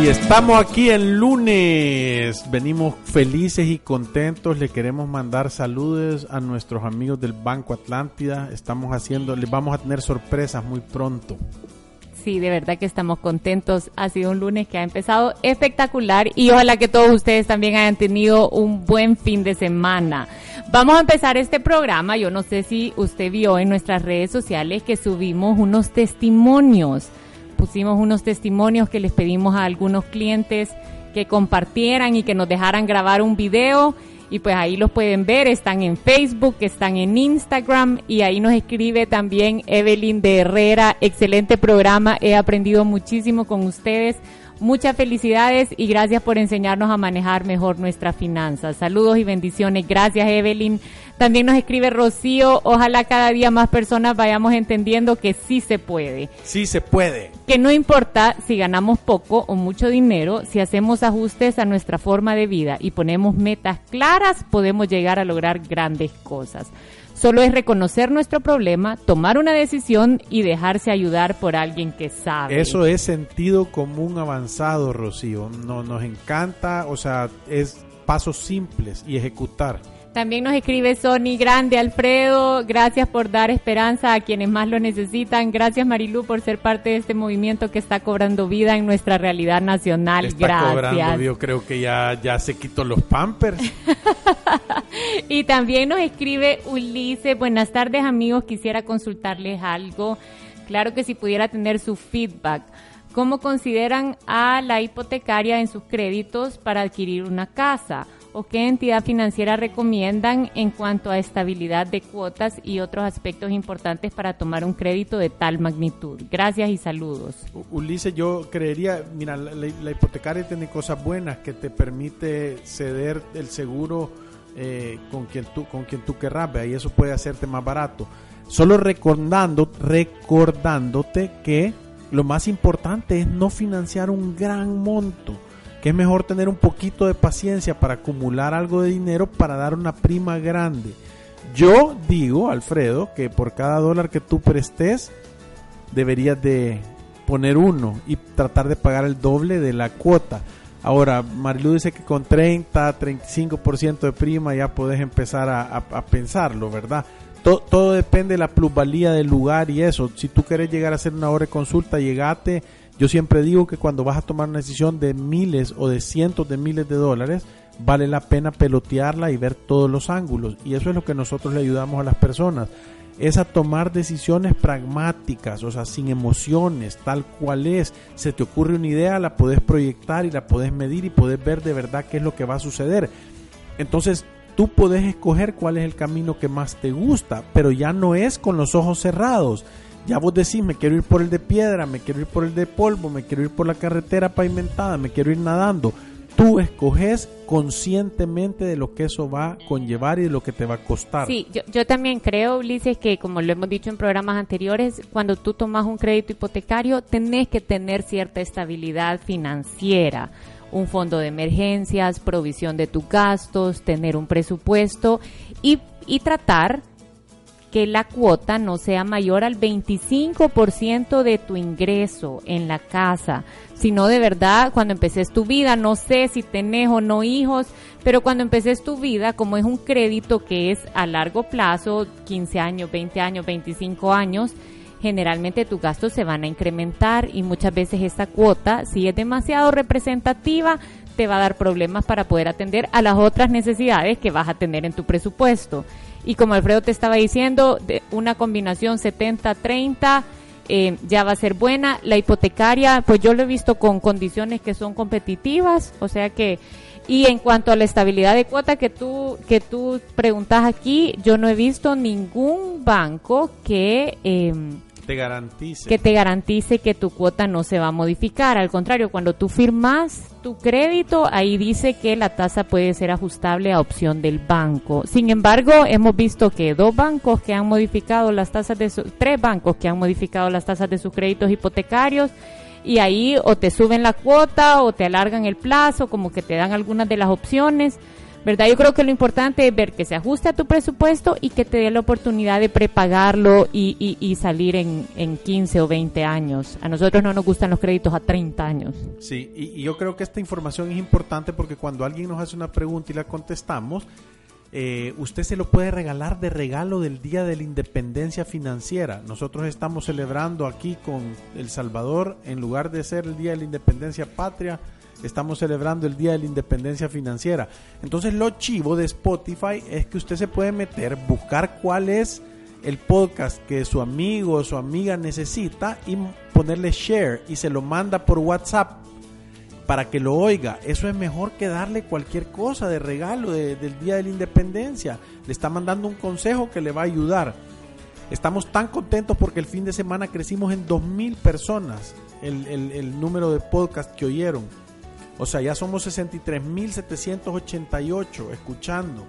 Y estamos aquí el lunes. Venimos felices y contentos. Le queremos mandar saludos a nuestros amigos del Banco Atlántida. Estamos haciendo, les vamos a tener sorpresas muy pronto. Sí, de verdad que estamos contentos. Ha sido un lunes que ha empezado espectacular y ojalá que todos ustedes también hayan tenido un buen fin de semana. Vamos a empezar este programa. Yo no sé si usted vio en nuestras redes sociales que subimos unos testimonios pusimos unos testimonios que les pedimos a algunos clientes que compartieran y que nos dejaran grabar un video y pues ahí los pueden ver, están en Facebook, están en Instagram y ahí nos escribe también Evelyn de Herrera, excelente programa, he aprendido muchísimo con ustedes. Muchas felicidades y gracias por enseñarnos a manejar mejor nuestras finanzas. Saludos y bendiciones. Gracias, Evelyn. También nos escribe Rocío, ojalá cada día más personas vayamos entendiendo que sí se puede. Sí se puede. Que no importa si ganamos poco o mucho dinero, si hacemos ajustes a nuestra forma de vida y ponemos metas claras, podemos llegar a lograr grandes cosas. Solo es reconocer nuestro problema, tomar una decisión y dejarse ayudar por alguien que sabe. Eso es sentido común avanzado, Rocío. No, nos encanta, o sea, es pasos simples y ejecutar. También nos escribe Sony Grande, Alfredo, gracias por dar esperanza a quienes más lo necesitan. Gracias Marilu por ser parte de este movimiento que está cobrando vida en nuestra realidad nacional. Está gracias. Cobrando, yo creo que ya, ya se quitó los pampers. y también nos escribe Ulises, buenas tardes amigos, quisiera consultarles algo. Claro que si pudiera tener su feedback. ¿Cómo consideran a la hipotecaria en sus créditos para adquirir una casa? O qué entidad financiera recomiendan en cuanto a estabilidad de cuotas y otros aspectos importantes para tomar un crédito de tal magnitud. Gracias y saludos. Ulises, yo creería, mira, la, hipotecaria tiene cosas buenas que te permite ceder el seguro eh, con quien tú con quien tú querrás, y eso puede hacerte más barato. Solo recordando, recordándote que lo más importante es no financiar un gran monto que es mejor tener un poquito de paciencia para acumular algo de dinero para dar una prima grande. Yo digo, Alfredo, que por cada dólar que tú prestes, deberías de poner uno y tratar de pagar el doble de la cuota. Ahora, Marilu dice que con 30, 35% de prima ya puedes empezar a, pensarlo, ¿verdad? Todo, todo, depende de la plusvalía del lugar y eso. Si tú quieres llegar a hacer una hora de consulta, llegate yo siempre digo que cuando vas a tomar una decisión de miles o de cientos de miles de dólares, vale la pena pelotearla y ver todos los ángulos. Y eso es lo que nosotros le ayudamos a las personas. Es a tomar decisiones pragmáticas, o sea, sin emociones, tal cual es. Se te ocurre una idea, la puedes proyectar y la puedes medir y puedes ver de verdad qué es lo que va a suceder. Entonces, tú puedes escoger cuál es el camino que más te gusta, pero ya no es con los ojos cerrados ya vos decís, me quiero ir por el de piedra, me quiero ir por el de polvo, me quiero ir por la carretera pavimentada, me quiero ir nadando. Tú escoges conscientemente de lo que eso va a conllevar y de lo que te va a costar. Sí, yo, yo también creo, Ulises, que como lo hemos dicho en programas anteriores, cuando tú tomas un crédito hipotecario, tenés que tener cierta estabilidad financiera un fondo de emergencias, provisión de tus gastos, tener un presupuesto y, y tratar que la cuota no sea mayor al 25% de tu ingreso en la casa, sino de verdad cuando empeces tu vida, no sé si tenés o no hijos, pero cuando empeces tu vida, como es un crédito que es a largo plazo, 15 años, 20 años, 25 años, generalmente tus gastos se van a incrementar y muchas veces esta cuota, si es demasiado representativa, te va a dar problemas para poder atender a las otras necesidades que vas a tener en tu presupuesto. Y como Alfredo te estaba diciendo, de una combinación 70-30 eh, ya va a ser buena. La hipotecaria, pues yo lo he visto con condiciones que son competitivas, o sea que y en cuanto a la estabilidad de cuota que tú que tú preguntas aquí, yo no he visto ningún banco que eh, Que te garantice que tu cuota no se va a modificar. Al contrario, cuando tú firmas tu crédito, ahí dice que la tasa puede ser ajustable a opción del banco. Sin embargo, hemos visto que dos bancos que han modificado las tasas de su, tres bancos que han modificado las tasas de sus créditos hipotecarios y ahí o te suben la cuota o te alargan el plazo, como que te dan algunas de las opciones. ¿Verdad? Yo creo que lo importante es ver que se ajuste a tu presupuesto y que te dé la oportunidad de prepagarlo y, y, salir en, en, 15 o 20 años. A nosotros no nos gustan los créditos a 30 años. Sí, y, yo creo que esta información es importante porque cuando alguien nos hace una pregunta y la contestamos, eh, usted se lo puede regalar de regalo del Día de la Independencia Financiera. Nosotros estamos celebrando aquí con El Salvador, en lugar de ser el Día de la Independencia Patria, estamos celebrando el Día de la Independencia Financiera. Entonces lo chivo de Spotify es que usted se puede meter, buscar cuál es el podcast que su amigo o su amiga necesita y ponerle share y se lo manda por WhatsApp para que lo oiga. Eso es mejor que darle cualquier cosa de regalo del Día de la Independencia. Le está mandando un consejo que le va a ayudar. Estamos tan contentos porque el fin de semana crecimos en 2.000 personas el, el número de podcast que oyeron. O sea, ya somos 63.788 escuchando.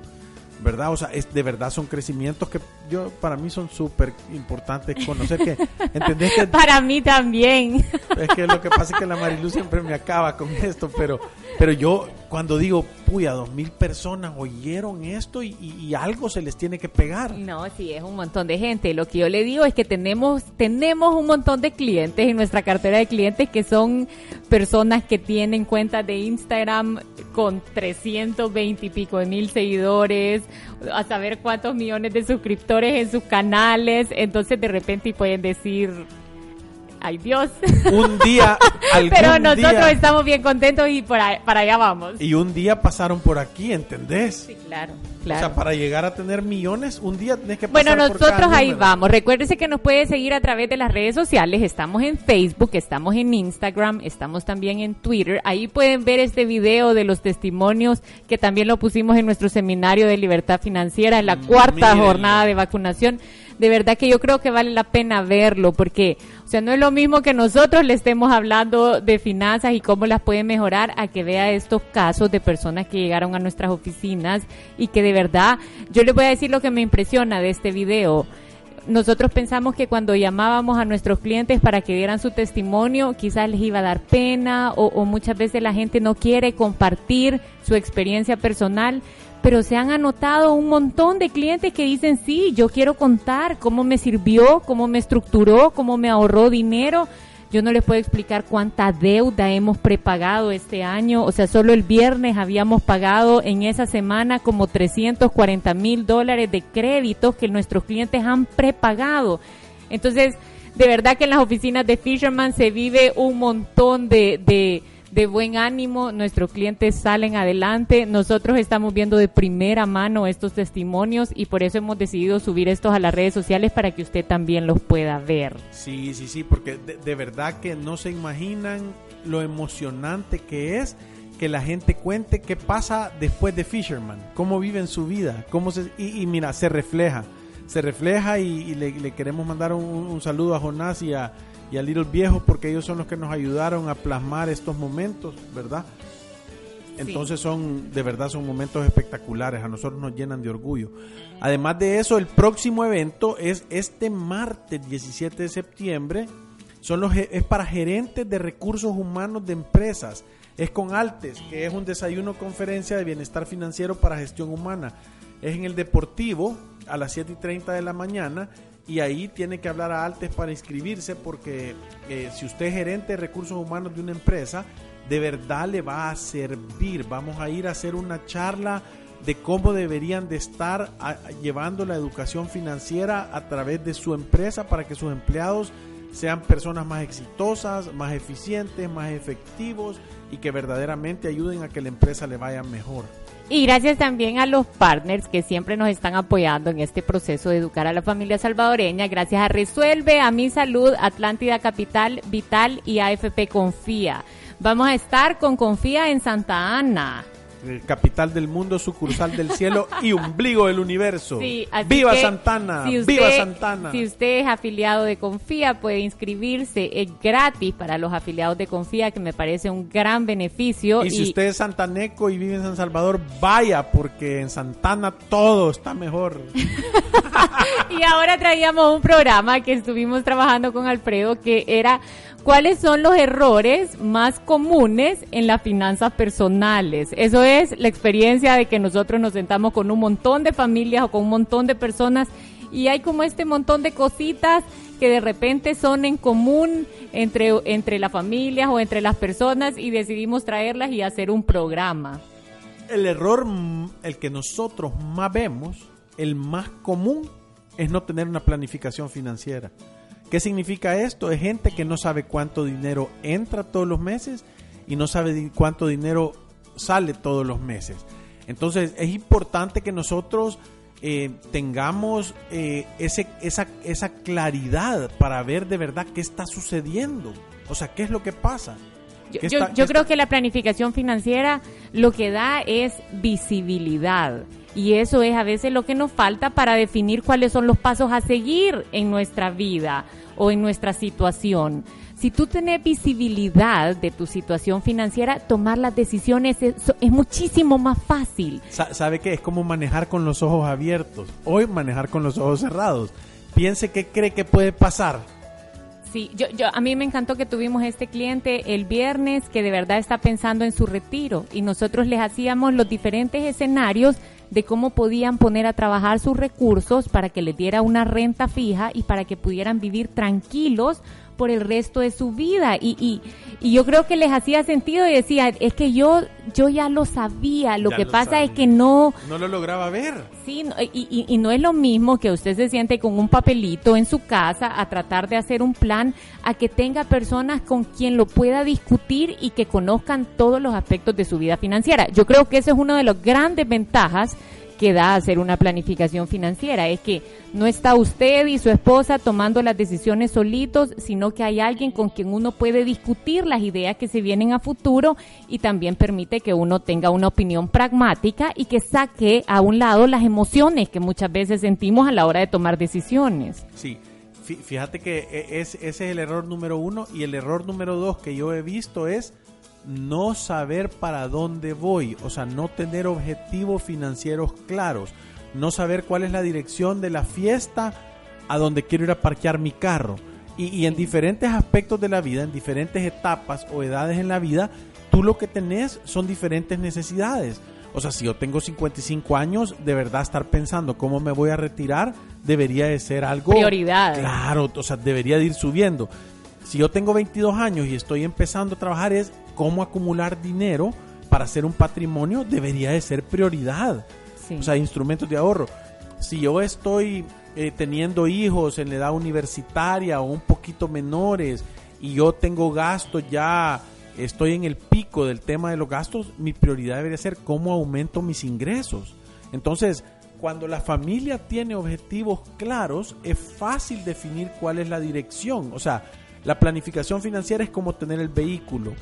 ¿verdad? O sea, es, de verdad son crecimientos que yo para mí son súper importantes conocer que, ¿entendés? Que, para mí también. Es que lo que pasa es que la Marilu siempre me acaba con esto, pero, pero yo cuando digo, puya, dos mil personas oyeron esto y, y, algo se les tiene que pegar. No, sí, es un montón de gente. Lo que yo le digo es que tenemos, tenemos un montón de clientes en nuestra cartera de clientes que son personas que tienen cuentas de Instagram con 320 y pico de mil seguidores, a saber cuántos millones de suscriptores en sus canales. Entonces de repente pueden decir, ay Dios. Un día, Pero nosotros estamos bien contentos y para allá vamos. Y un día pasaron por aquí, ¿entendés? Sí, claro. Claro. O sea, para llegar a tener millones, un día tenés que pasar Bueno, nosotros ahí vamos. Recuérdese que nos puede seguir a través de las redes sociales. Estamos en Facebook, estamos en Instagram, estamos también en Twitter. Ahí pueden ver este video de los testimonios que también lo pusimos en nuestro seminario de libertad financiera en la cuarta jornada de vacunación de verdad que yo creo que vale la pena verlo porque, o sea, no es lo mismo que nosotros le estemos hablando de finanzas y cómo las puede mejorar a que vea estos casos de personas que llegaron a nuestras oficinas y que de verdad, yo les voy a decir lo que me impresiona de este video nosotros pensamos que cuando llamábamos a nuestros clientes para que dieran su testimonio, quizás les iba a dar pena o, o, muchas veces la gente no quiere compartir su experiencia personal, pero se han anotado un montón de clientes que dicen, sí, yo quiero contar cómo me sirvió, cómo me estructuró, cómo me ahorró dinero. Yo no les puedo explicar cuánta deuda hemos prepagado este año. O sea, solo el viernes habíamos pagado en esa semana como 340 mil dólares de créditos que nuestros clientes han prepagado. Entonces, de verdad que en las oficinas de Fisherman se vive un montón de, de de buen ánimo, nuestros clientes salen adelante, nosotros estamos viendo de primera mano estos testimonios y por eso hemos decidido subir estos a las redes sociales para que usted también los pueda ver. Sí, sí, sí, porque de, verdad que no se imaginan lo emocionante que es que la gente cuente qué pasa después de Fisherman, cómo viven su vida, cómo se, y, mira, se refleja, se refleja y, le, queremos mandar un, un saludo a Jonás y a y al Little Viejo porque ellos son los que nos ayudaron a plasmar estos momentos, ¿verdad? Entonces son, de verdad, son momentos espectaculares, a nosotros nos llenan de orgullo. Además de eso, el próximo evento es este martes 17 de septiembre, son los, es para gerentes de recursos humanos de empresas, es con Altes, que es un desayuno conferencia de bienestar financiero para gestión humana. Es en el Deportivo a las 7 y 30 de la mañana y ahí tiene que hablar a Altes para inscribirse porque eh, si usted es gerente de recursos humanos de una empresa, de verdad le va a servir. Vamos a ir a hacer una charla de cómo deberían de estar llevando la educación financiera a través de su empresa para que sus empleados sean personas más exitosas, más eficientes, más efectivos y que verdaderamente ayuden a que la empresa le vaya mejor. Y gracias también a los partners que siempre nos están apoyando en este proceso de educar a la familia salvadoreña. Gracias a Resuelve, a Mi Salud, Atlántida Capital, Vital y AFP Confía. Vamos a estar con Confía en Santa Ana capital del mundo, sucursal del cielo y ombligo del universo. ¡Viva Santana! ¡Viva Santana! Si usted es afiliado de Confía, puede inscribirse. Es gratis para los afiliados de Confía, que me parece un gran beneficio. Y, si usted es santaneco y vive en San Salvador, vaya, porque en Santana todo está mejor. y ahora traíamos un programa que estuvimos trabajando con Alfredo, que era ¿Cuáles son los errores más comunes en las finanzas personales? Eso es la experiencia de que nosotros nos sentamos con un montón de familias o con un montón de personas y hay como este montón de cositas que de repente son en común entre, entre las familias o entre las personas y decidimos traerlas y hacer un programa. El error, el que nosotros más vemos, el más común, es no tener una planificación financiera. ¿Qué significa esto? Es gente que no sabe cuánto dinero entra todos los meses y no sabe cuánto dinero sale todos los meses. Entonces es importante que nosotros eh, tengamos eh, ese, esa, esa claridad para ver de verdad qué está sucediendo. O sea, qué es lo que pasa. Yo, creo que la planificación financiera lo que da es visibilidad. Y eso es a veces lo que nos falta para definir cuáles son los pasos a seguir en nuestra vida o en nuestra situación. Si tú tienes visibilidad de tu situación financiera, tomar las decisiones es, muchísimo más fácil. ¿Sabe qué? Es como manejar con los ojos abiertos. Hoy manejar con los ojos cerrados. Piense qué cree que puede pasar. Sí, yo, yo, a mí me encantó que tuvimos este cliente el viernes que de verdad está pensando en su retiro y nosotros les hacíamos los diferentes escenarios de cómo podían poner a trabajar sus recursos para que les diera una renta fija y para que pudieran vivir tranquilos por el resto de su vida. Y, y, y, yo creo que les hacía sentido y decía, es que yo, yo ya lo sabía, lo que pasa es que no... No lo lograba ver. Sí, y, y, no es lo mismo que usted se siente con un papelito en su casa a tratar de hacer un plan, a que tenga personas con quien lo pueda discutir y que conozcan todos los aspectos de su vida financiera. Yo creo que eso es una de las grandes ventajas que da hacer una planificación financiera. Es que no está usted y su esposa tomando las decisiones solitos, sino que hay alguien con quien uno puede discutir las ideas que se vienen a futuro y también permite que uno tenga una opinión pragmática y que saque a un lado las emociones que muchas veces sentimos a la hora de tomar decisiones. Sí. Fíjate que e, es, ese es el error número uno y el error número dos que yo he visto es no saber para dónde voy, o sea, no tener objetivos financieros claros, no saber cuál es la dirección de la fiesta a donde quiero ir a parquear mi carro. Y, en diferentes aspectos de la vida, en diferentes etapas o edades en la vida, tú lo que tenés son diferentes necesidades. O sea, si yo tengo 55 años, de verdad estar pensando cómo me voy a retirar debería de ser algo... Prioridad. Claro, o sea, debería de ir subiendo. Si yo tengo 22 años y estoy empezando a trabajar es cómo acumular dinero para hacer un patrimonio debería de ser prioridad. O sea, instrumentos de ahorro. Si yo estoy eh, teniendo hijos en la edad universitaria o un poquito menores y yo tengo gastos ya, estoy en el pico del tema de los gastos, mi prioridad debería ser cómo aumento mis ingresos. Entonces, cuando la familia tiene objetivos claros, es fácil definir cuál es la dirección. O sea, la planificación financiera es como tener el vehículo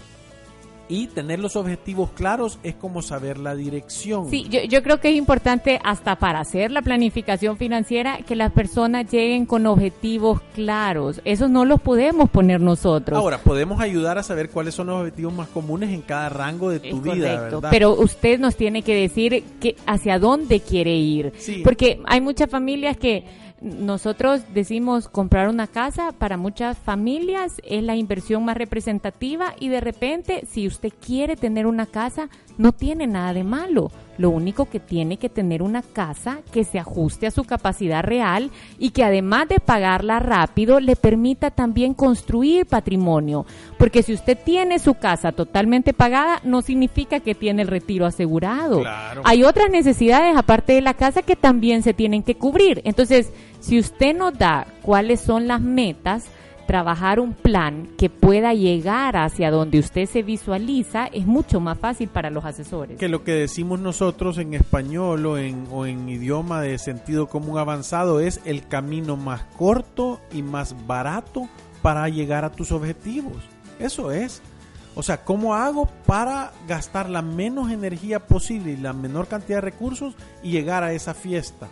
y tener los objetivos claros es como saber la dirección. Sí, yo, yo, creo que es importante hasta para hacer la planificación financiera que las personas lleguen con objetivos claros. Esos no los podemos poner nosotros. Ahora, podemos ayudar a saber cuáles son los objetivos más comunes en cada rango de tu vida. Correcto, pero usted nos tiene que decir que hacia dónde quiere ir. Porque hay muchas familias que nosotros decimos comprar una casa para muchas familias es la inversión más representativa y de repente si usted quiere tener una casa no tiene nada de malo. Lo único que tiene que tener una casa que se ajuste a su capacidad real y que además de pagarla rápido le permita también construir patrimonio. Porque si usted tiene su casa totalmente pagada no significa que tiene el retiro asegurado. Hay otras necesidades aparte de la casa que también se tienen que cubrir. Entonces, si usted nos da cuáles son las metas, trabajar un plan que pueda llegar hacia donde usted se visualiza es mucho más fácil para los asesores. Que lo que decimos nosotros en español o en, o en idioma de sentido común avanzado es el camino más corto y más barato para llegar a tus objetivos. Eso es. O sea, ¿cómo hago para gastar la menos energía posible y la menor cantidad de recursos y llegar a esa fiesta?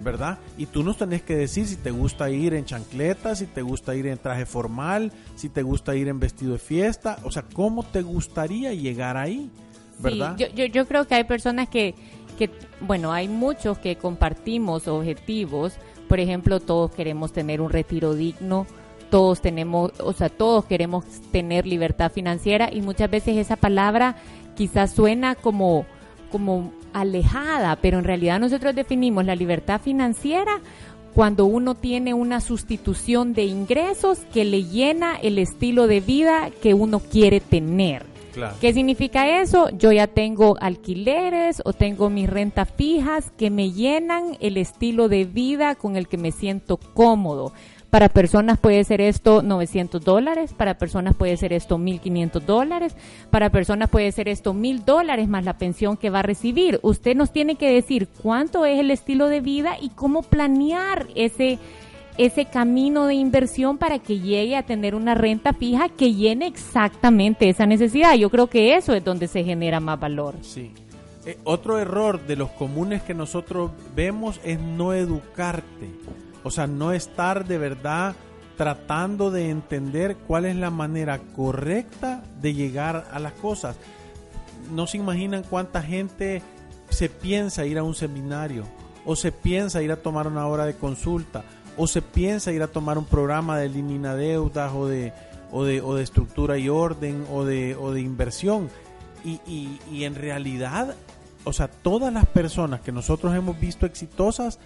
¿Verdad? Y tú nos tenés que decir si te gusta ir en chancletas, si te gusta ir en traje formal, si te gusta ir en vestido de fiesta, o sea, ¿cómo te gustaría llegar ahí? ¿Verdad? yo, yo, yo creo que hay personas que, que, bueno, hay muchos que compartimos objetivos, por ejemplo, todos queremos tener un retiro digno, todos tenemos, o sea, todos queremos tener libertad financiera y muchas veces esa palabra quizás suena como como alejada, pero en realidad nosotros definimos la libertad financiera cuando uno tiene una sustitución de ingresos que le llena el estilo de vida que uno quiere tener. ¿Qué significa eso? Yo ya tengo alquileres o tengo mis rentas fijas que me llenan el estilo de vida con el que me siento cómodo. Para personas puede ser esto 900 dólares, para personas puede ser esto 1.500 dólares, para personas puede ser esto 1.000 dólares más la pensión que va a recibir. Usted nos tiene que decir cuánto es el estilo de vida y cómo planear ese ese camino de inversión para que llegue a tener una renta fija que llene exactamente esa necesidad. Yo creo que eso es donde se genera más valor. Sí. Eh, otro error de los comunes que nosotros vemos es no educarte. O sea, no estar de verdad tratando de entender cuál es la manera correcta de llegar a las cosas. No se imaginan cuánta gente se piensa ir a un seminario, o se piensa ir a tomar una hora de consulta, o se piensa ir a tomar un programa de elimina deudas o de, o de, o de estructura y orden o de, o de inversión. Y, y, y en realidad, o sea, todas las personas que nosotros hemos visto exitosas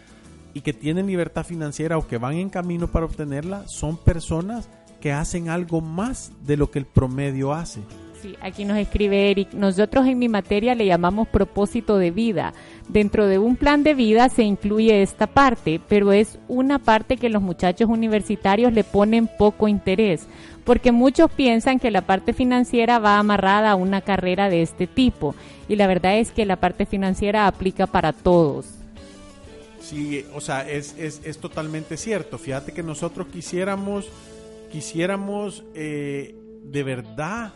y que tienen libertad financiera o que van en camino para obtenerla son personas que hacen algo más de lo que el promedio hace. Sí, aquí nos escribe Eric, nosotros en mi materia le llamamos propósito de vida. Dentro de un plan de vida se incluye esta parte, pero es una parte que los muchachos universitarios le ponen poco interés, porque muchos piensan que la parte financiera va amarrada a una carrera de este tipo, y la verdad es que la parte financiera aplica para todos. Sí, o sea, es, es, es totalmente cierto. Fíjate que nosotros quisiéramos, quisiéramos eh, de verdad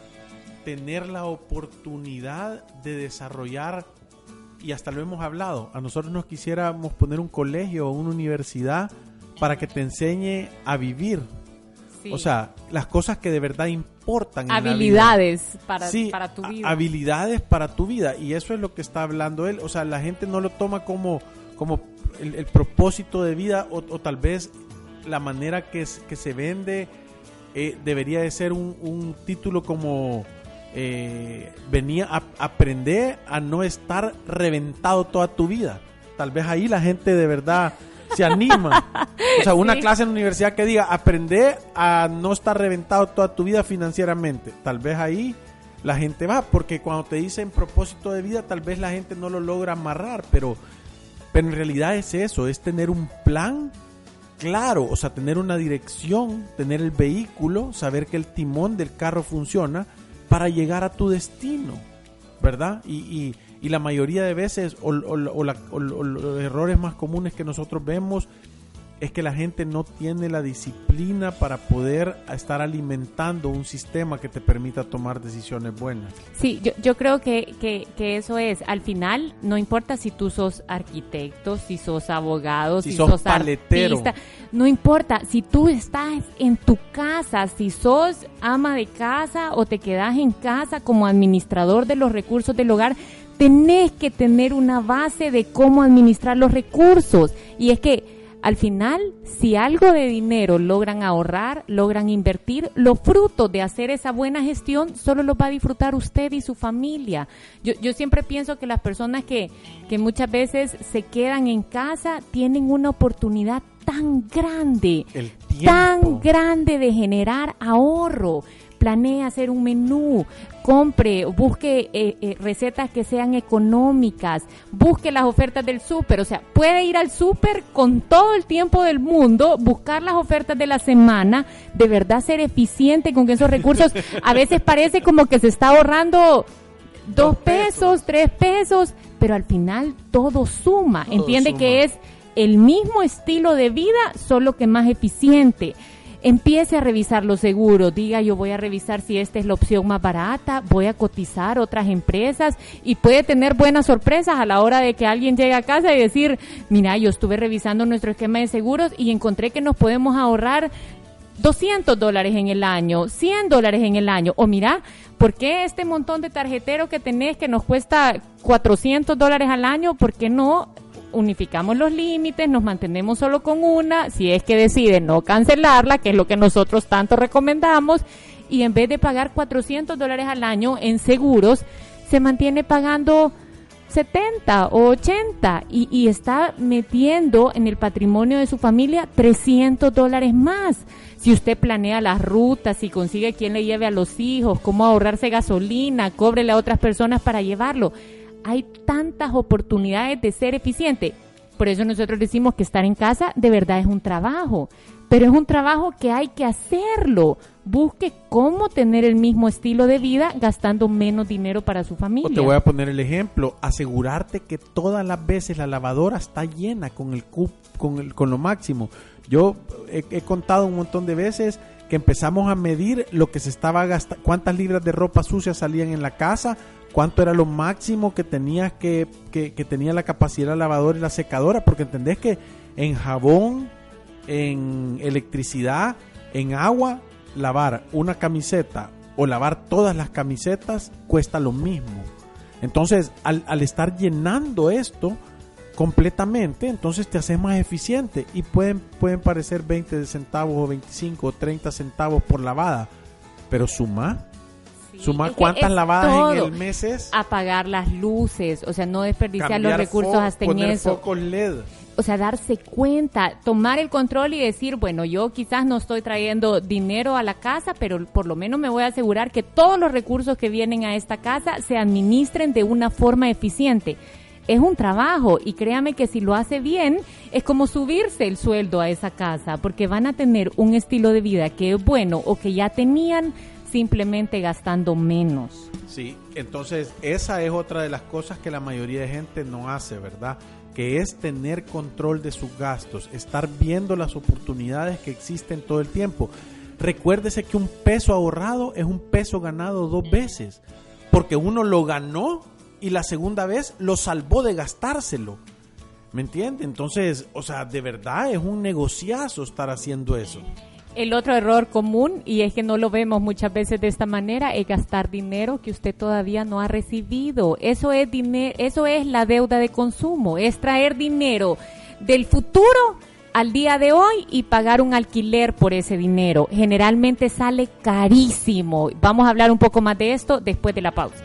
tener la oportunidad de desarrollar, y hasta lo hemos hablado, a nosotros nos quisiéramos poner un colegio o una universidad para que te enseñe a vivir. O sea, las cosas que de verdad importan. Habilidades Para, para tu vida. Habilidades para tu vida. Y eso es lo que está hablando él. O sea, la gente no lo toma como, como el, propósito de vida o, tal vez la manera que, que se vende eh, debería de ser un, título como eh, venía a aprender a no estar reventado toda tu vida. Tal vez ahí la gente de verdad se anima. O sea, una clase en la universidad que diga aprender a no estar reventado toda tu vida financieramente. Tal vez ahí la gente va, porque cuando te dicen propósito de vida, tal vez la gente no lo logra amarrar, pero pero en realidad es eso, es tener un plan claro, o sea, tener una dirección, tener el vehículo, saber que el timón del carro funciona para llegar a tu destino, ¿verdad? Y, y, la mayoría de veces, o, o los errores más comunes que nosotros vemos es que la gente no tiene la disciplina para poder estar alimentando un sistema que te permita tomar decisiones buenas. Sí, yo, yo creo que, que, eso es. Al final, no importa si tú sos arquitecto, si sos abogado, si, sos, paletero. artista, no importa si tú estás en tu casa, si sos ama de casa o te quedas en casa como administrador de los recursos del hogar, tenés que tener una base de cómo administrar los recursos. Y es que al final, si algo de dinero logran ahorrar, logran invertir, los frutos de hacer esa buena gestión solo los va a disfrutar usted y su familia. Yo, yo siempre pienso que las personas que, que muchas veces se quedan en casa tienen una oportunidad tan grande, tan grande de generar ahorro planee hacer un menú, compre, busque eh, eh, recetas que sean económicas, busque las ofertas del súper, o sea, puede ir al súper con todo el tiempo del mundo, buscar las ofertas de la semana, de verdad ser eficiente con esos recursos. A veces parece como que se está ahorrando dos pesos, tres pesos, pero al final todo suma. Entiende que es el mismo estilo de vida, solo que más eficiente empiece a revisar los seguros, diga yo voy a revisar si esta es la opción más barata, voy a cotizar otras empresas y puede tener buenas sorpresas a la hora de que alguien llegue a casa y decir, mira, yo estuve revisando nuestro esquema de seguros y encontré que nos podemos ahorrar 200 dólares en el año, 100 dólares en el año, o mira, ¿por qué este montón de tarjetero que tenés que nos cuesta 400 dólares al año, por qué no unificamos los límites, nos mantenemos solo con una, si es que deciden no cancelarla, que es lo que nosotros tanto recomendamos, y en vez de pagar 400 dólares al año en seguros, se mantiene pagando 70 o 80 y, y está metiendo en el patrimonio de su familia 300 dólares más. Si usted planea las rutas, si consigue quien le lleve a los hijos, cómo ahorrarse gasolina, cóbrele a otras personas para llevarlo hay tantas oportunidades de ser eficiente. Por eso nosotros decimos que estar en casa de verdad es un trabajo, pero es un trabajo que hay que hacerlo. Busque cómo tener el mismo estilo de vida gastando menos dinero para su familia. te voy a poner el ejemplo, asegurarte que todas las veces la lavadora está llena con el con, el, con lo máximo. Yo he, he contado un montón de veces que empezamos a medir lo que se estaba gastando, cuántas libras de ropa sucia salían en la casa, cuánto era lo máximo que tenías que, que, tenía la capacidad de la lavadora y la secadora, porque entendés que en jabón, en electricidad, en agua, lavar una camiseta o lavar todas las camisetas cuesta lo mismo. Entonces, al, al estar llenando esto completamente, entonces te haces más eficiente y pueden, pueden parecer 20 centavos o 25 o 30 centavos por lavada, pero suma Sumar cuántas lavadas en el mes es. Apagar las luces, o sea, no desperdiciar los recursos hasta en eso. LED. O sea, darse cuenta, tomar el control y decir, bueno, yo quizás no estoy trayendo dinero a la casa, pero por lo menos me voy a asegurar que todos los recursos que vienen a esta casa se administren de una forma eficiente es un trabajo y créame que si lo hace bien es como subirse el sueldo a esa casa porque van a tener un estilo de vida que es bueno o que ya tenían simplemente gastando menos. Sí, entonces esa es otra de las cosas que la mayoría de gente no hace, ¿verdad? Que es tener control de sus gastos, estar viendo las oportunidades que existen todo el tiempo. Recuérdese que un peso ahorrado es un peso ganado dos veces, porque uno lo ganó y la segunda vez lo salvó de gastárselo. ¿Me entiende? Entonces, o sea, de verdad es un negociazo estar haciendo eso. El otro error común, y es que no lo vemos muchas veces de esta manera, es gastar dinero que usted todavía no ha recibido. Eso es, eso es la deuda de consumo, es traer dinero del futuro al día de hoy y pagar un alquiler por ese dinero. Generalmente sale carísimo. Vamos a hablar un poco más de esto después de la pausa.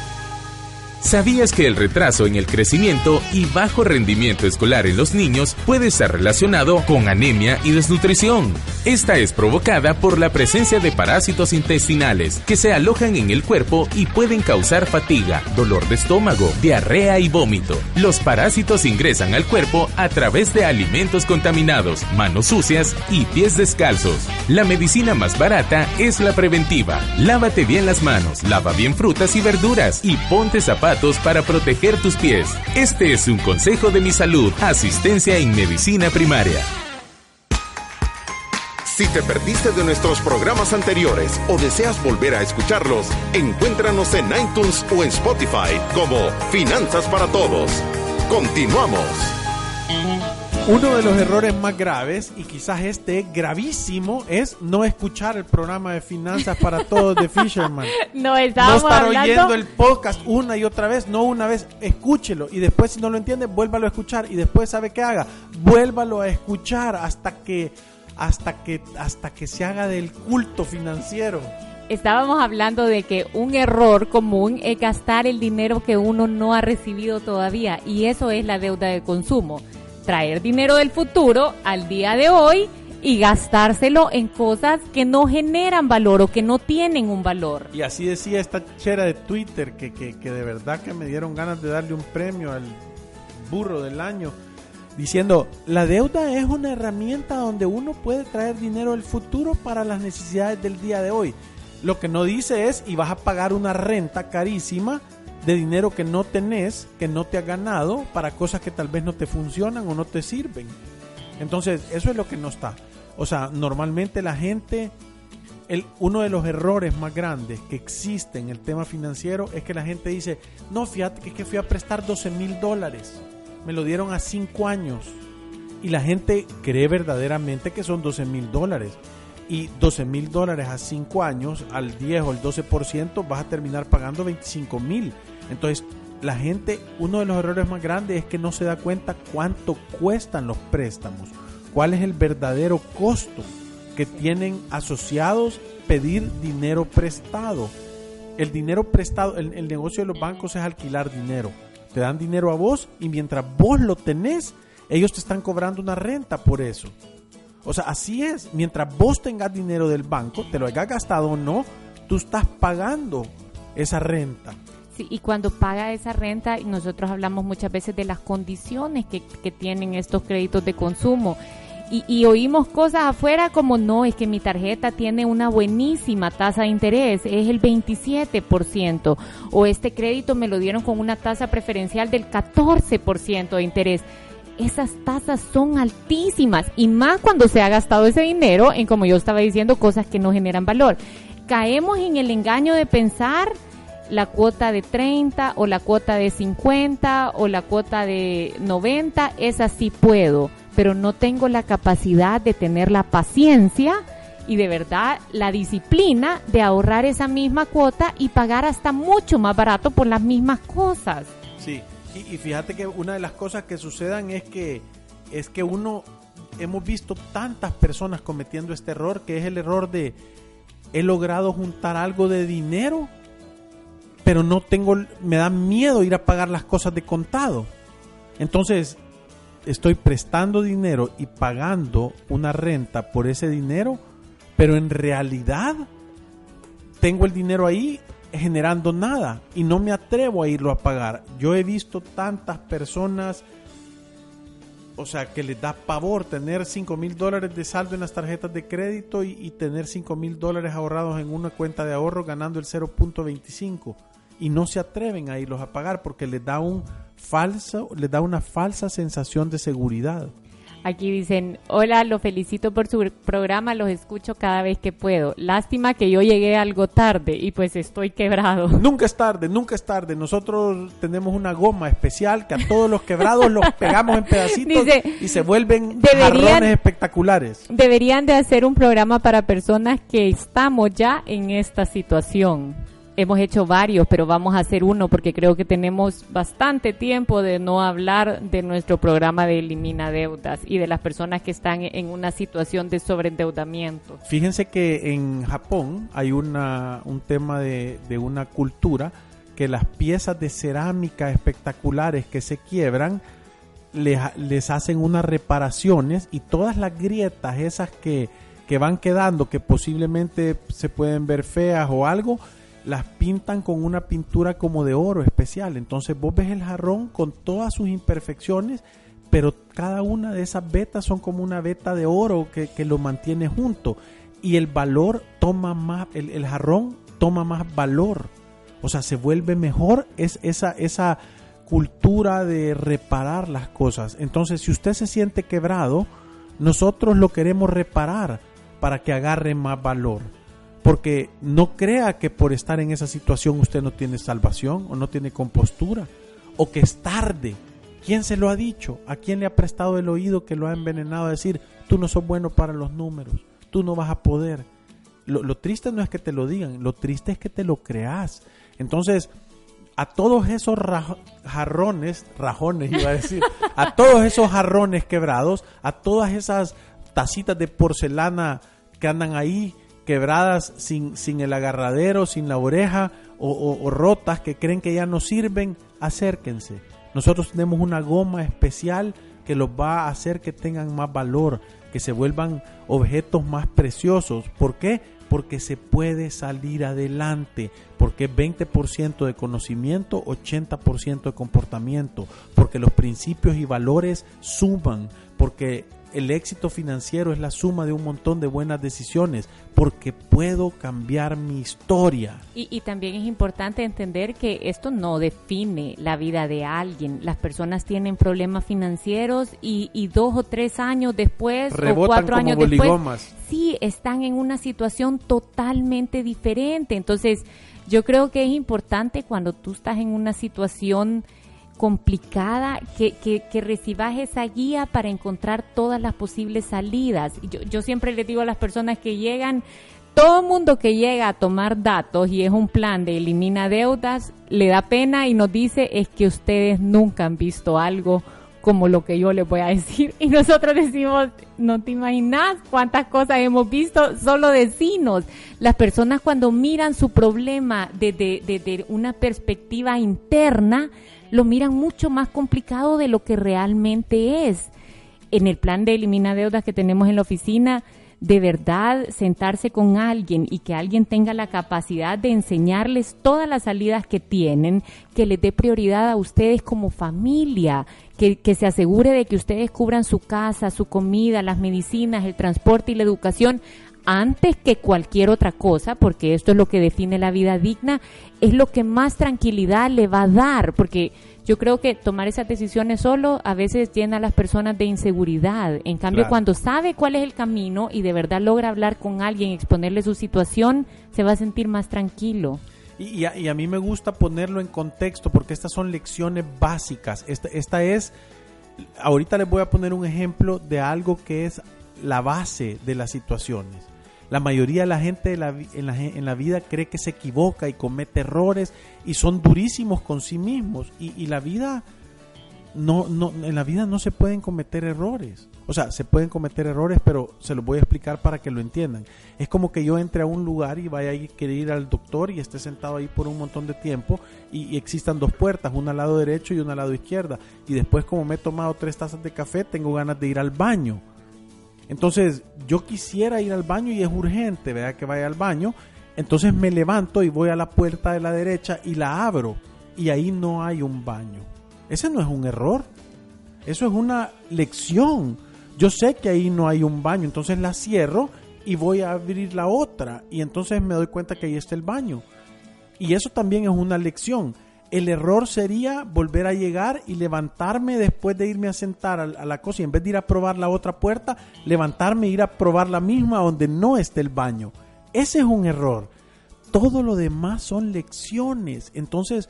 ¿Sabías que el retraso en el crecimiento y bajo rendimiento escolar en los niños puede estar relacionado con anemia y desnutrición? Esta es provocada por la presencia de parásitos intestinales que se alojan en el cuerpo y pueden causar fatiga, dolor de estómago, diarrea y vómito. Los parásitos ingresan al cuerpo a través de alimentos contaminados, manos sucias y pies descalzos. La medicina más barata es la preventiva. Lávate bien las manos, lava bien frutas y verduras y ponte zapatos para proteger tus pies. Este es un consejo de mi salud, asistencia en medicina primaria. Si te perdiste de nuestros programas anteriores o deseas volver a escucharlos, encuéntranos en iTunes o en Spotify como Finanzas para Todos. Continuamos. Uno de los errores más graves, y quizás este gravísimo, es no escuchar el programa de finanzas para todos de Fisherman. no, estábamos no estar hablando... oyendo el podcast una y otra vez, no una vez, escúchelo y después si no lo entiende, vuélvalo a escuchar y después sabe qué haga, vuélvalo a escuchar hasta que hasta que hasta que se haga del culto financiero. Estábamos hablando de que un error común es gastar el dinero que uno no ha recibido todavía y eso es la deuda de consumo traer dinero del futuro al día de hoy y gastárselo en cosas que no generan valor o que no tienen un valor. Y así decía esta chera de Twitter que, que, que de verdad que me dieron ganas de darle un premio al burro del año diciendo, la deuda es una herramienta donde uno puede traer dinero del futuro para las necesidades del día de hoy. Lo que no dice es, y vas a pagar una renta carísima de dinero que no tenés, que no te ha ganado, para cosas que tal vez no te funcionan o no te sirven. Entonces, eso es lo que no está. O sea, normalmente la gente, el, uno de los errores más grandes que existe en el tema financiero es que la gente dice, no, fíjate que, es que fui a prestar 12 mil dólares, me lo dieron a 5 años. Y la gente cree verdaderamente que son 12 mil dólares y 12 mil dólares a 5 años, al 10 o el 12%, vas a terminar pagando 25 mil. Entonces, la gente, uno de los errores más grandes es que no se da cuenta cuánto cuestan los préstamos, cuál es el verdadero costo que tienen asociados pedir dinero prestado. El dinero prestado, el, el negocio de los bancos es alquilar dinero. Te dan dinero a vos y mientras vos lo tenés, ellos te están cobrando una renta por eso. O sea, así es. Mientras vos tengas dinero del banco, te lo hayas gastado o no, tú estás pagando esa renta. Sí, y cuando paga esa renta, nosotros hablamos muchas veces de las condiciones que, que tienen estos créditos de consumo. Y, y, oímos cosas afuera como no, es que mi tarjeta tiene una buenísima tasa de interés, es el 27%, o este crédito me lo dieron con una tasa preferencial del 14% de interés esas tasas son altísimas y más cuando se ha gastado ese dinero en, como yo estaba diciendo, cosas que no generan valor. Caemos en el engaño de pensar la cuota de 30 o la cuota de 50 o la cuota de 90, esa sí puedo, pero no tengo la capacidad de tener la paciencia y de verdad la disciplina de ahorrar esa misma cuota y pagar hasta mucho más barato por las mismas cosas. Sí, y, fíjate que una de las cosas que sucedan es que es que uno hemos visto tantas personas cometiendo este error que es el error de he logrado juntar algo de dinero pero no tengo me da miedo ir a pagar las cosas de contado. Entonces estoy prestando dinero y pagando una renta por ese dinero pero en realidad tengo el dinero ahí generando nada y no me atrevo a irlo a pagar. Yo he visto tantas personas, o sea, que les da pavor tener 5 mil dólares de saldo en las tarjetas de crédito y, y tener 5 mil dólares ahorrados en una cuenta de ahorro ganando el 0.25 y no se atreven a irlos a pagar porque les da un falso, les da una falsa sensación de seguridad. Aquí dicen, hola, lo felicito por su programa, los escucho cada vez que puedo. Lástima que yo llegué algo tarde y pues estoy quebrado. Nunca es tarde, nunca es tarde. Nosotros tenemos una goma especial que a todos los quebrados los pegamos en pedacitos Dice, y se vuelven jarrones espectaculares. Deberían de hacer un programa para personas que estamos ya en esta situación hemos hecho varios, pero vamos a hacer uno porque creo que tenemos bastante tiempo de no hablar de nuestro programa de Elimina Deudas y de las personas que están en una situación de sobreendeudamiento. Fíjense que en Japón hay una, un tema de, de una cultura que las piezas de cerámica espectaculares que se quiebran les, hacen unas reparaciones y todas las grietas esas que van quedando que posiblemente se pueden ver feas o algo, las pintan con una pintura como de oro especial. Entonces vos ves el jarrón con todas sus imperfecciones, pero cada una de esas vetas son como una veta de oro que, que lo mantiene junto. Y el valor toma más, el, el, jarrón toma más valor. O sea, se vuelve mejor es esa, esa cultura de reparar las cosas. Entonces, si usted se siente quebrado, nosotros lo queremos reparar para que agarre más valor. Porque no crea que por estar en esa situación usted no tiene salvación o no tiene compostura o que es tarde. ¿Quién se lo ha dicho? ¿A quién le ha prestado el oído que lo ha envenenado a decir, tú no sos bueno para los números, tú no vas a poder? Lo, lo triste no es que te lo digan, lo triste es que te lo creas. Entonces, a todos esos jarrones, rajones iba a decir, a todos esos jarrones quebrados, a todas esas tacitas de porcelana que andan ahí quebradas sin, sin el agarradero, sin la oreja o, rotas que creen que ya no sirven, acérquense. Nosotros tenemos una goma especial que los va a hacer que tengan más valor, que se vuelvan objetos más preciosos. ¿Por qué? porque se puede salir adelante, porque 20% de conocimiento, 80% de comportamiento, porque los principios y valores suman, porque el éxito financiero es la suma de un montón de buenas decisiones porque puedo cambiar mi historia. Y, también es importante entender que esto no define la vida de alguien. Las personas tienen problemas financieros y, dos o tres años después o cuatro años después, sí están en una situación totalmente diferente. Entonces, yo creo que es importante cuando tú estás en una situación complicada que, que, recibas esa guía para encontrar todas las posibles salidas. Yo, yo siempre les digo a las personas que llegan, todo mundo que llega a tomar datos y es un plan de elimina deudas, le da pena y nos dice es que ustedes nunca han visto algo como lo que yo les voy a decir. Y nosotros decimos, no te imaginas cuántas cosas hemos visto, solo decinos. Las personas cuando miran su problema desde, desde una perspectiva interna, lo miran mucho más complicado de lo que realmente es. En el plan de elimina deudas que tenemos en la oficina, de verdad sentarse con alguien y que alguien tenga la capacidad de enseñarles todas las salidas que tienen, que les dé prioridad a ustedes como familia, que, que, se asegure de que ustedes cubran su casa, su comida, las medicinas, el transporte y la educación antes que cualquier otra cosa, porque esto es lo que define la vida digna, es lo que más tranquilidad le va a dar, porque yo creo que tomar esas decisiones solo a veces llena a las personas de inseguridad. En cambio, cuando sabe cuál es el camino y de verdad logra hablar con alguien, exponerle su situación, se va a sentir más tranquilo. Y, a, mí me gusta ponerlo en contexto porque estas son lecciones básicas. Esta, esta es, ahorita les voy a poner un ejemplo de algo que es la base de las situaciones. La mayoría de la gente en, la, vida cree que se equivoca y comete errores y son durísimos con sí mismos. Y, la vida, no, no, en la vida no se pueden cometer errores. O sea, se pueden cometer errores, pero se los voy a explicar para que lo entiendan. Es como que yo entre a un lugar y vaya a querer ir al doctor y esté sentado ahí por un montón de tiempo y, y, existan dos puertas, una al lado derecho y una al lado izquierda. Y después como me he tomado tres tazas de café, tengo ganas de ir al baño. Entonces, yo quisiera ir al baño y es urgente, vea que vaya al baño. Entonces me levanto y voy a la puerta de la derecha y la abro. Y ahí no hay un baño. Ese no es un error. Eso es una lección. Yo sé que ahí no hay un baño, entonces la cierro y voy a abrir la otra. Y entonces me doy cuenta que ahí está el baño. Y eso también es una lección el error sería volver a llegar y levantarme después de irme a sentar a, la cosa y en vez de ir a probar la otra puerta, levantarme e ir a probar la misma donde no esté el baño. Ese es un error. Todo lo demás son lecciones. Entonces,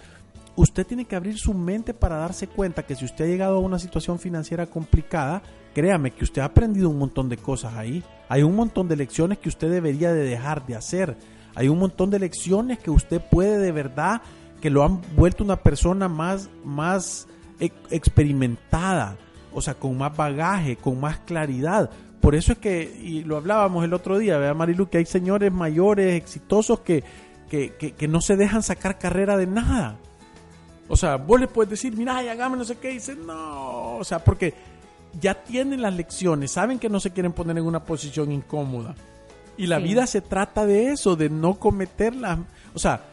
usted tiene que abrir su mente para darse cuenta que si usted ha llegado a una situación financiera complicada, créame que usted ha aprendido un montón de cosas ahí. Hay un montón de lecciones que usted debería de dejar de hacer. Hay un montón de lecciones que usted puede de verdad que lo han vuelto una persona más, más experimentada, o sea, con más bagaje, con más claridad. Por eso es que, y lo hablábamos el otro día, ¿verdad, Marilu? Que hay señores mayores, exitosos, que, que, que, no se dejan sacar carrera de nada. O sea, vos le puedes decir, mira, hágame no sé qué, y dicen, no, o sea, porque ya tienen las lecciones, saben que no se quieren poner en una posición incómoda. Y la vida se trata de eso, de no cometerlas. O sea,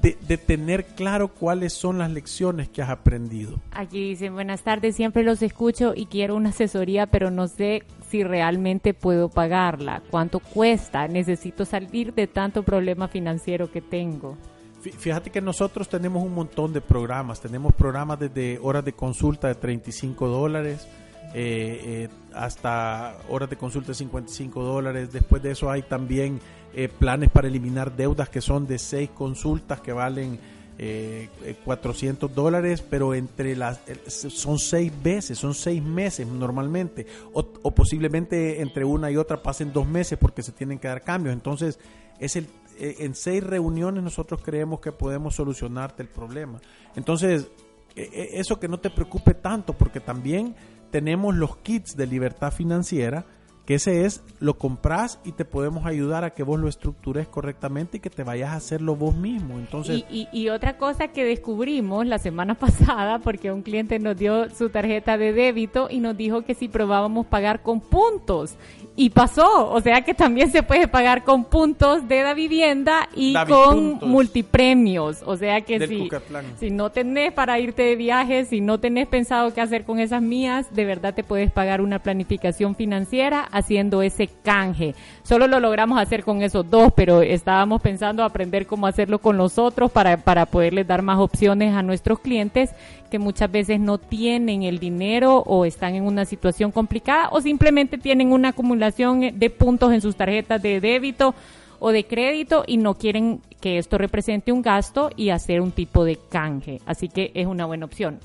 de, tener claro cuáles son las lecciones que has aprendido. Aquí dicen, buenas tardes, siempre los escucho y quiero una asesoría, pero no sé si realmente puedo pagarla, cuánto cuesta, necesito salir de tanto problema financiero que tengo. Fíjate que nosotros tenemos un montón de programas, tenemos programas desde horas de consulta de 35 dólares, eh, eh, hasta horas de consulta de 55 dólares. Después de eso hay también eh, planes para eliminar deudas que son de 6 consultas que valen eh, 400 dólares, pero entre las son seis veces, son seis meses normalmente, o, posiblemente entre una y otra pasen dos meses porque se tienen que dar cambios. Entonces, es el, eh, en seis reuniones nosotros creemos que podemos solucionarte el problema. Entonces, e, e, eso que no te preocupe tanto, porque también tenemos los kits de libertad financiera que ese es, lo compras y te podemos ayudar a que vos lo estructures correctamente y que te vayas a hacerlo vos mismo. Entonces, y, y, otra cosa que descubrimos la semana pasada, porque un cliente nos dio su tarjeta de débito y nos dijo que si probábamos pagar con puntos y pasó, o sea que también se puede pagar con puntos de la vivienda y con multipremios, o sea que si, si no tenés para irte de viaje, si no tenés pensado qué hacer con esas mías, de verdad te puedes pagar una planificación financiera haciendo ese canje. Solo lo logramos hacer con esos dos, pero estábamos pensando aprender cómo hacerlo con los otros para, para poderles dar más opciones a nuestros clientes que muchas veces no tienen el dinero o están en una situación complicada o simplemente tienen una acumulación de puntos en sus tarjetas de débito o de crédito y no quieren que esto represente un gasto y hacer un tipo de canje. Así que es una buena opción.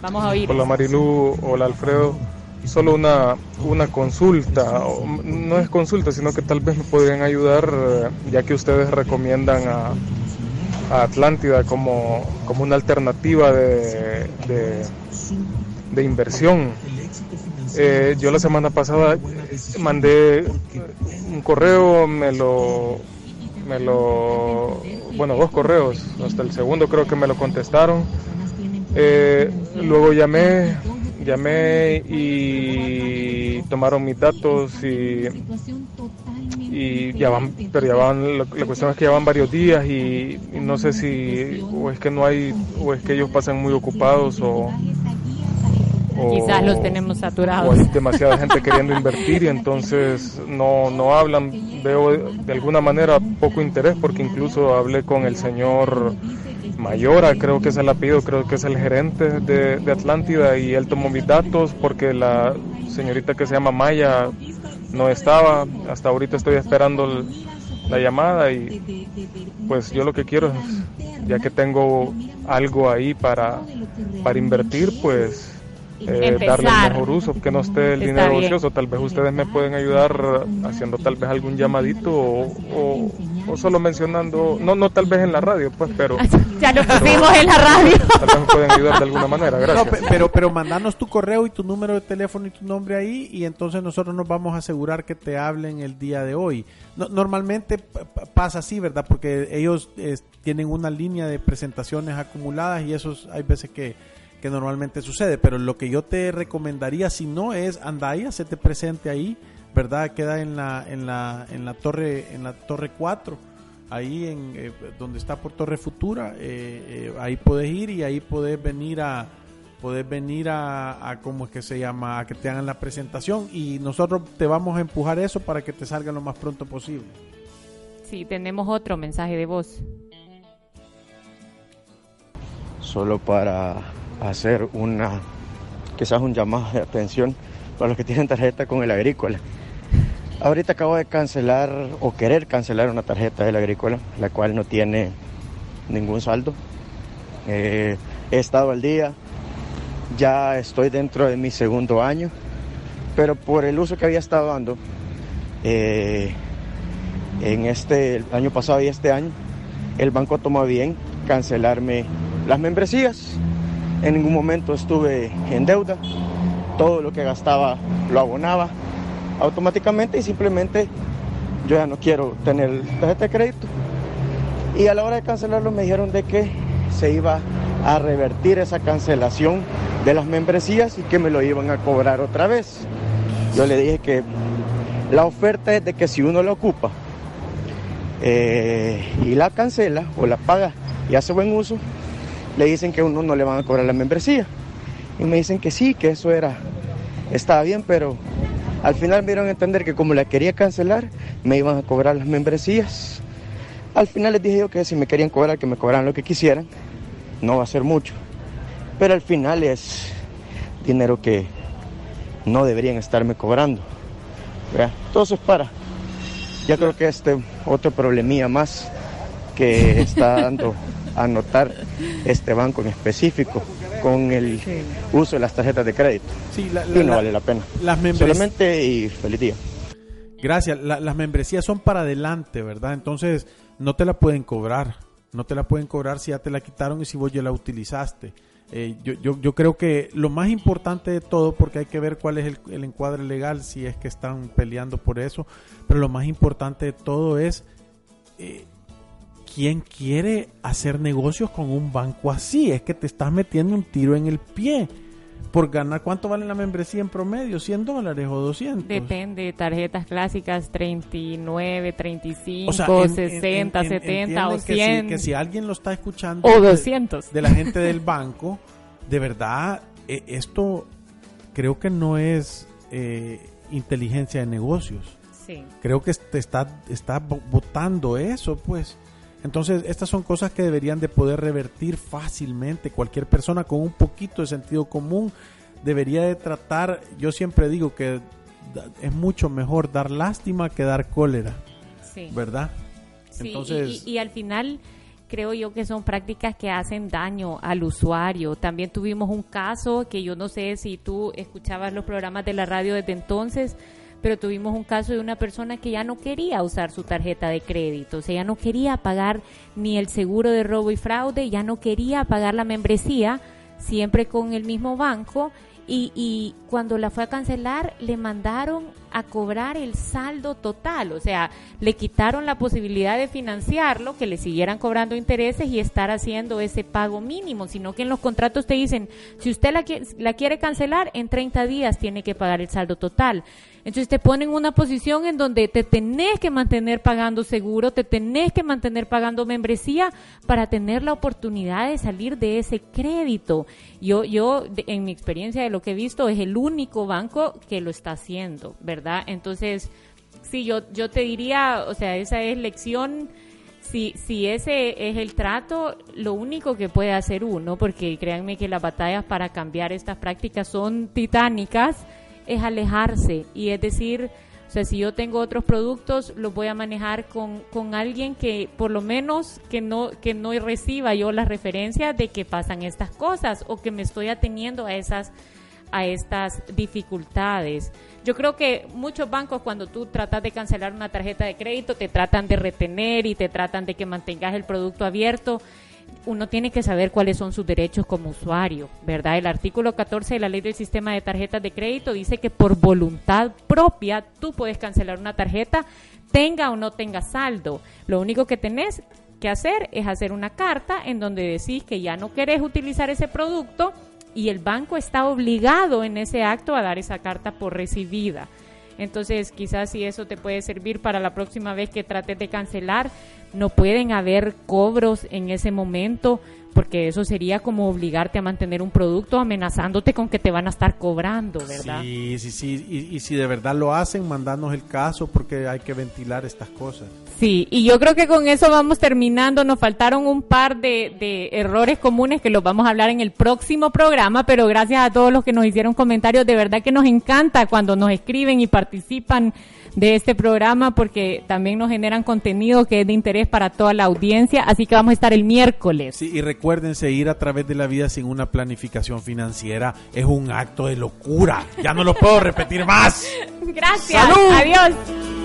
Vamos a oír. Hola Marilu, hola Alfredo. Solo una, una consulta, no es consulta, sino que tal vez me podrían ayudar, eh, ya que ustedes recomiendan a, Atlántida como, como una alternativa de, de, inversión. Eh, yo la semana pasada mandé un correo, me lo, me lo, bueno, dos correos, hasta el segundo creo que me lo contestaron. Eh, luego llamé, llamé y tomaron mis datos y y ya van, pero ya van, la, cuestión es que ya van varios días y, no sé si o es que no hay, o es que ellos pasan muy ocupados o, quizás los tenemos saturados. O hay demasiada gente queriendo invertir y entonces no, no hablan. Veo de alguna manera poco interés porque incluso hablé con el señor Mayora, creo que es el apellido, creo que es el gerente de, de Atlántida y él tomó mis datos porque la señorita que se llama Maya no estaba, hasta ahorita estoy esperando la llamada y pues yo lo que quiero es, ya que tengo algo ahí para, para invertir, pues eh, darle mejor uso, que no esté el dinero ocioso. Tal vez ustedes me pueden ayudar haciendo tal vez algún llamadito o, o, solo mencionando, no no tal vez en la radio, pues, pero... ya lo pusimos en la radio. Tal vez me pueden ayudar de alguna manera, gracias. pero, pero mandanos tu correo y tu número de teléfono y tu nombre ahí y entonces nosotros nos vamos a asegurar que te hablen el día de hoy. normalmente pasa así, ¿verdad? Porque ellos tienen una línea de presentaciones acumuladas y eso hay veces que que normalmente sucede. Pero lo que yo te recomendaría, si no es Andaya, se te presente ahí, ¿verdad? Queda en la, en la, en la torre, en la torre 4, ahí en eh, donde está por Torre Futura, eh, eh, ahí puedes ir y ahí puedes venir a puedes venir a, a cómo es que se llama a que te hagan la presentación y nosotros te vamos a empujar eso para que te salga lo más pronto posible. Sí, tenemos otro mensaje de voz. Solo para hacer una, quizás un llamado de atención para los que tienen tarjeta con el agrícola. Ahorita acabo de cancelar o querer cancelar una tarjeta del agrícola, la cual no tiene ningún saldo. Eh, he estado al día, ya estoy dentro de mi segundo año, pero por el uso que había estado dando eh, en este año pasado y este año, el banco tomó bien cancelarme las membresías en ningún momento estuve en deuda. Todo lo que gastaba lo abonaba automáticamente y simplemente yo ya no quiero tener tarjeta de crédito. Y a la hora de cancelarlo me dijeron de que se iba a revertir esa cancelación de las membresías y que me lo iban a cobrar otra vez. Yo le dije que la oferta es de que si uno la ocupa eh, y la cancela o la paga y hace buen uso, le dicen que uno no le van a cobrar la membresía. Y me dicen que sí, que eso era, estaba bien, pero al final me dieron a entender que como la quería cancelar, me iban a cobrar las membresías. Al final les dije yo que si me querían cobrar, que me cobraran lo que quisieran. No va a ser mucho. Pero al final es dinero que no deberían estarme cobrando. Entonces para. Ya creo que este otro problemía más que está dando anotar este banco en específico con el uso de las tarjetas de crédito. Sí, la- y la- no la- vale la pena. las Solamente y feliz día. Gracias. La- las membresías son para adelante, ¿verdad? Entonces, no te la pueden cobrar. No te la pueden cobrar si ya te la quitaron y si vos ya la utilizaste. Eh, yo, yo, yo creo que lo más importante de todo, porque hay que ver cuál es el, el encuadre legal, si es que están peleando por eso, pero lo más importante de todo es eh, quién quiere hacer negocios con un banco así. Es que te estás metiendo un tiro en el pie. Por ganar, ¿cuánto vale la membresía en promedio? ¿100 dólares o 200? Depende, tarjetas clásicas 39, 35, O sea, en- en- 60, en- 70 o entienden que si- 100 Que si, alguien lo está escuchando o de- 200. de la gente del banco, de verdad, eh, esto creo que no es eh, inteligencia de negocios. Sí. Creo que te está, está votando eso, pues. Entonces, estas son cosas que deberían de poder revertir fácilmente. Cualquier persona con un poquito de sentido común debería de tratar, yo siempre digo que es mucho mejor dar lástima que dar cólera, Sí. ¿verdad? Sí, Entonces- y, y- y al final creo yo que son prácticas que hacen daño al usuario. También tuvimos un caso que yo no sé si tú escuchabas los programas de la radio desde entonces, pero tuvimos un caso de una persona que ya no quería usar su tarjeta de crédito, o sea, ya no quería pagar ni el seguro de robo y fraude, ya no quería pagar la membresía, siempre con el mismo banco. Y, y cuando la fue a cancelar, le mandaron a cobrar el saldo total. O sea, le quitaron la posibilidad de financiarlo, que le siguieran cobrando intereses y estar haciendo ese pago mínimo, sino que en los contratos te dicen, si usted la, la quiere cancelar, en 30 días tiene que pagar el saldo total. Entonces te ponen en una posición en donde te tenés que mantener pagando seguro, te tenés que mantener pagando membresía para tener la oportunidad de salir de ese crédito. Yo, yo en mi experiencia de lo que he visto, es el único banco que lo está haciendo, ¿verdad? Entonces, sí, yo, yo te diría, o sea, esa es lección. Si, si ese es el trato, lo único que puede hacer uno, porque créanme que las batallas para cambiar estas prácticas son titánicas, es alejarse y es decir, o sea, si yo tengo otros productos, los voy a manejar con, con alguien que por lo menos que no, que no reciba yo las referencias de que pasan estas cosas o que me estoy ateniendo a esas a estas dificultades. Yo creo que muchos bancos cuando tú tratas de cancelar una tarjeta de crédito te tratan de retener y te tratan de que mantengas el producto abierto. Uno tiene que saber cuáles son sus derechos como usuario, ¿verdad? El artículo 14 de la ley del sistema de tarjetas de crédito dice que por voluntad propia tú puedes cancelar una tarjeta, tenga o no tenga saldo. Lo único que tenés que hacer es hacer una carta en donde decís que ya no querés utilizar ese producto y el banco está obligado en ese acto a dar esa carta por recibida. Entonces, quizás si eso te puede servir para la próxima vez que trates de cancelar, no pueden haber cobros en ese momento, porque eso sería como obligarte a mantener un producto amenazándote con que te van a estar cobrando, ¿verdad? Sí, sí, sí. Y, y si de verdad lo hacen, mandanos el caso porque hay que ventilar estas cosas. Sí, y yo creo que con eso vamos terminando. Nos faltaron un par de, de errores comunes que los vamos a hablar en el próximo programa, pero gracias a todos los que nos hicieron comentarios. De verdad que nos encanta cuando nos escriben y participan de este programa porque también nos generan contenido que es de interés para toda la audiencia. Así que vamos a estar el miércoles. Sí, y recuérdense, ir a través de la vida sin una planificación financiera es un acto de locura. Ya no lo puedo repetir más. Gracias. ¡Salud! Adiós.